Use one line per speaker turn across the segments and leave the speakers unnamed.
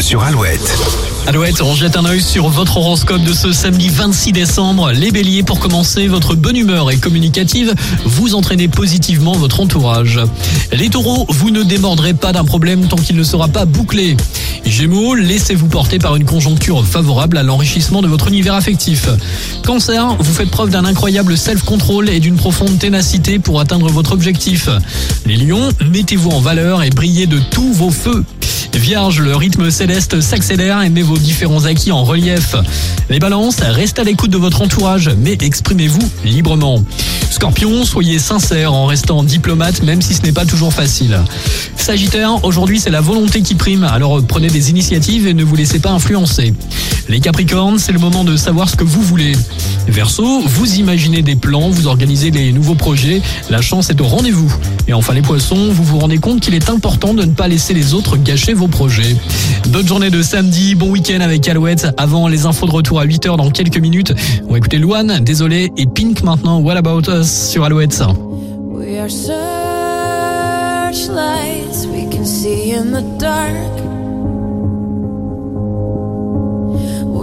sur Alouette.
Alouette, on jette un œil sur votre horoscope de ce samedi 26 décembre. Les béliers, pour commencer, votre bonne humeur est communicative. Vous entraînez positivement votre entourage. Les taureaux, vous ne démordrez pas d'un problème tant qu'il ne sera pas bouclé. Gémeaux, laissez-vous porter par une conjoncture favorable à l'enrichissement de votre univers affectif. Cancer, vous faites preuve d'un incroyable self-control et d'une profonde ténacité pour atteindre votre objectif. Les lions, mettez-vous en valeur et brillez de tous vos feux. Vierge, le rythme céleste s'accélère et met vos différents acquis en relief. Les balances, restez à l'écoute de votre entourage, mais exprimez-vous librement. Scorpion, soyez sincère en restant diplomate même si ce n'est pas toujours facile. Sagittaire, aujourd'hui c'est la volonté qui prime, alors prenez des initiatives et ne vous laissez pas influencer. Les Capricornes, c'est le moment de savoir ce que vous voulez. Verseau, vous imaginez des plans, vous organisez des nouveaux projets, la chance est au rendez-vous. Et enfin les Poissons, vous vous rendez compte qu'il est important de ne pas laisser les autres gâcher vos projets. Bonne journée de samedi, bon week-end avec Alouette. Avant les infos de retour à 8h dans quelques minutes, on va écouter Luan, désolé, et Pink maintenant, What About Us sur Alouette?
We.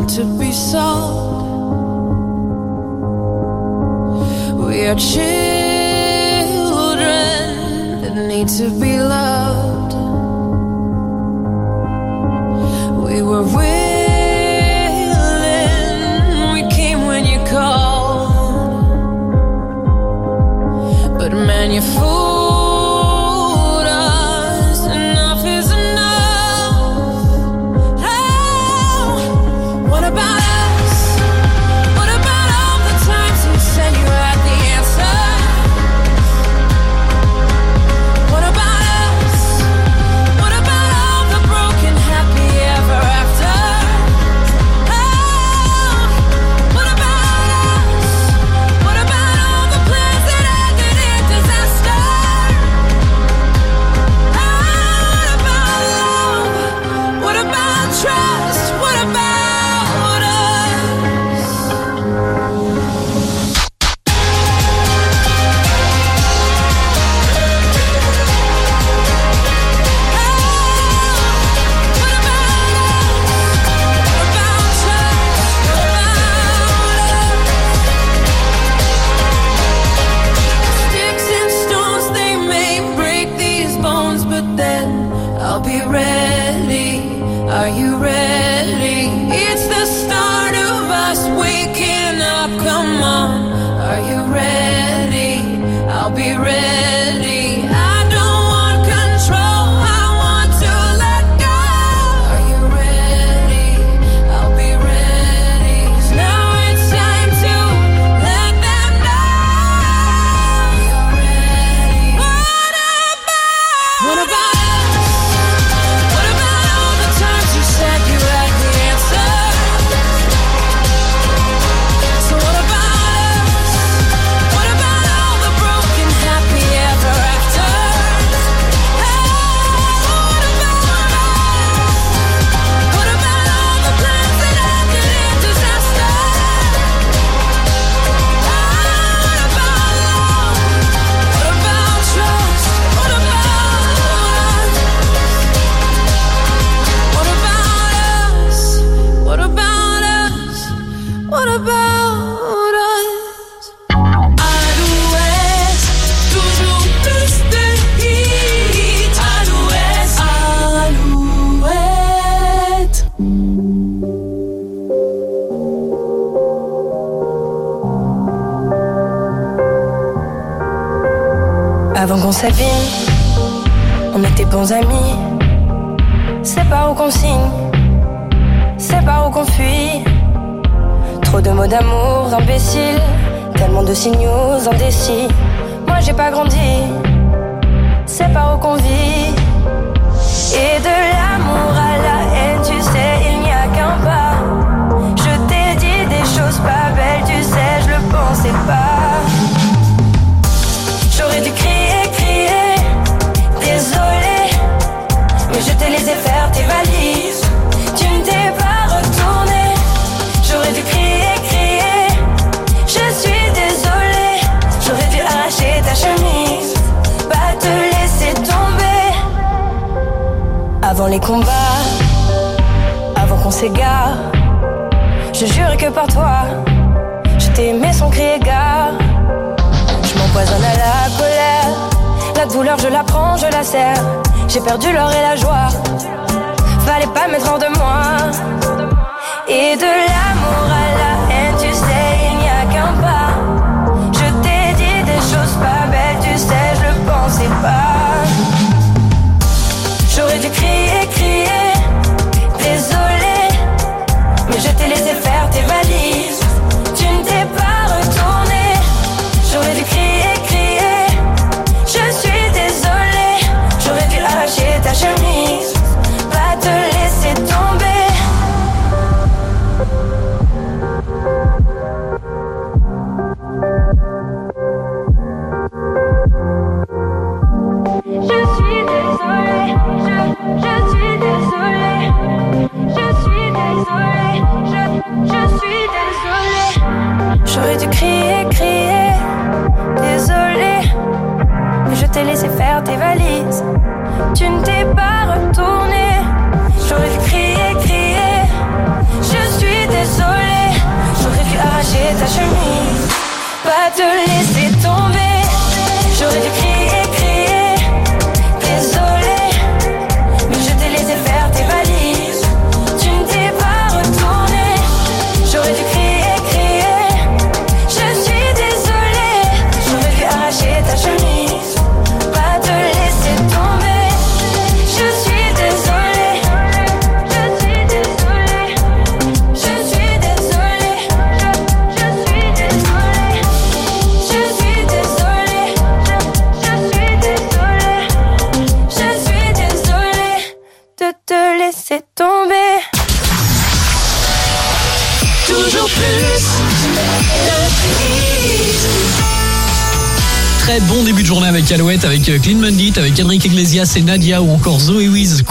want to be sold. We are children that need to be loved. We were willing,
Avant qu'on s'abîme, on était bons amis. C'est pas où qu'on signe, c'est pas où qu'on fuit. Trop de mots d'amour imbéciles, tellement de signaux indécis. Moi j'ai pas grandi, c'est pas où qu'on vit. Et de l'amour Avant les combats, avant qu'on s'égare, je jure que par toi, je t'ai aimé sans crier gare. Je m'empoisonne à la colère. La douleur, je la prends, je la serre. J'ai perdu l'or et la joie. Fallait pas mettre hors de moi. Et de l'amour à la J'aurais dû crier, crier, désolée, mais je t'ai laissé faire tes valises. Tu ne t'es pas retourné. J'aurais dû crier, crier, je suis désolée. J'aurais dû arracher ta chemise, pas te laisser laisser tomber.
Toujours plus.
Très bon début de journée avec Alouette, avec euh, Clean Bandit, avec Enrique Iglesias et Nadia ou encore Zoé Wiz.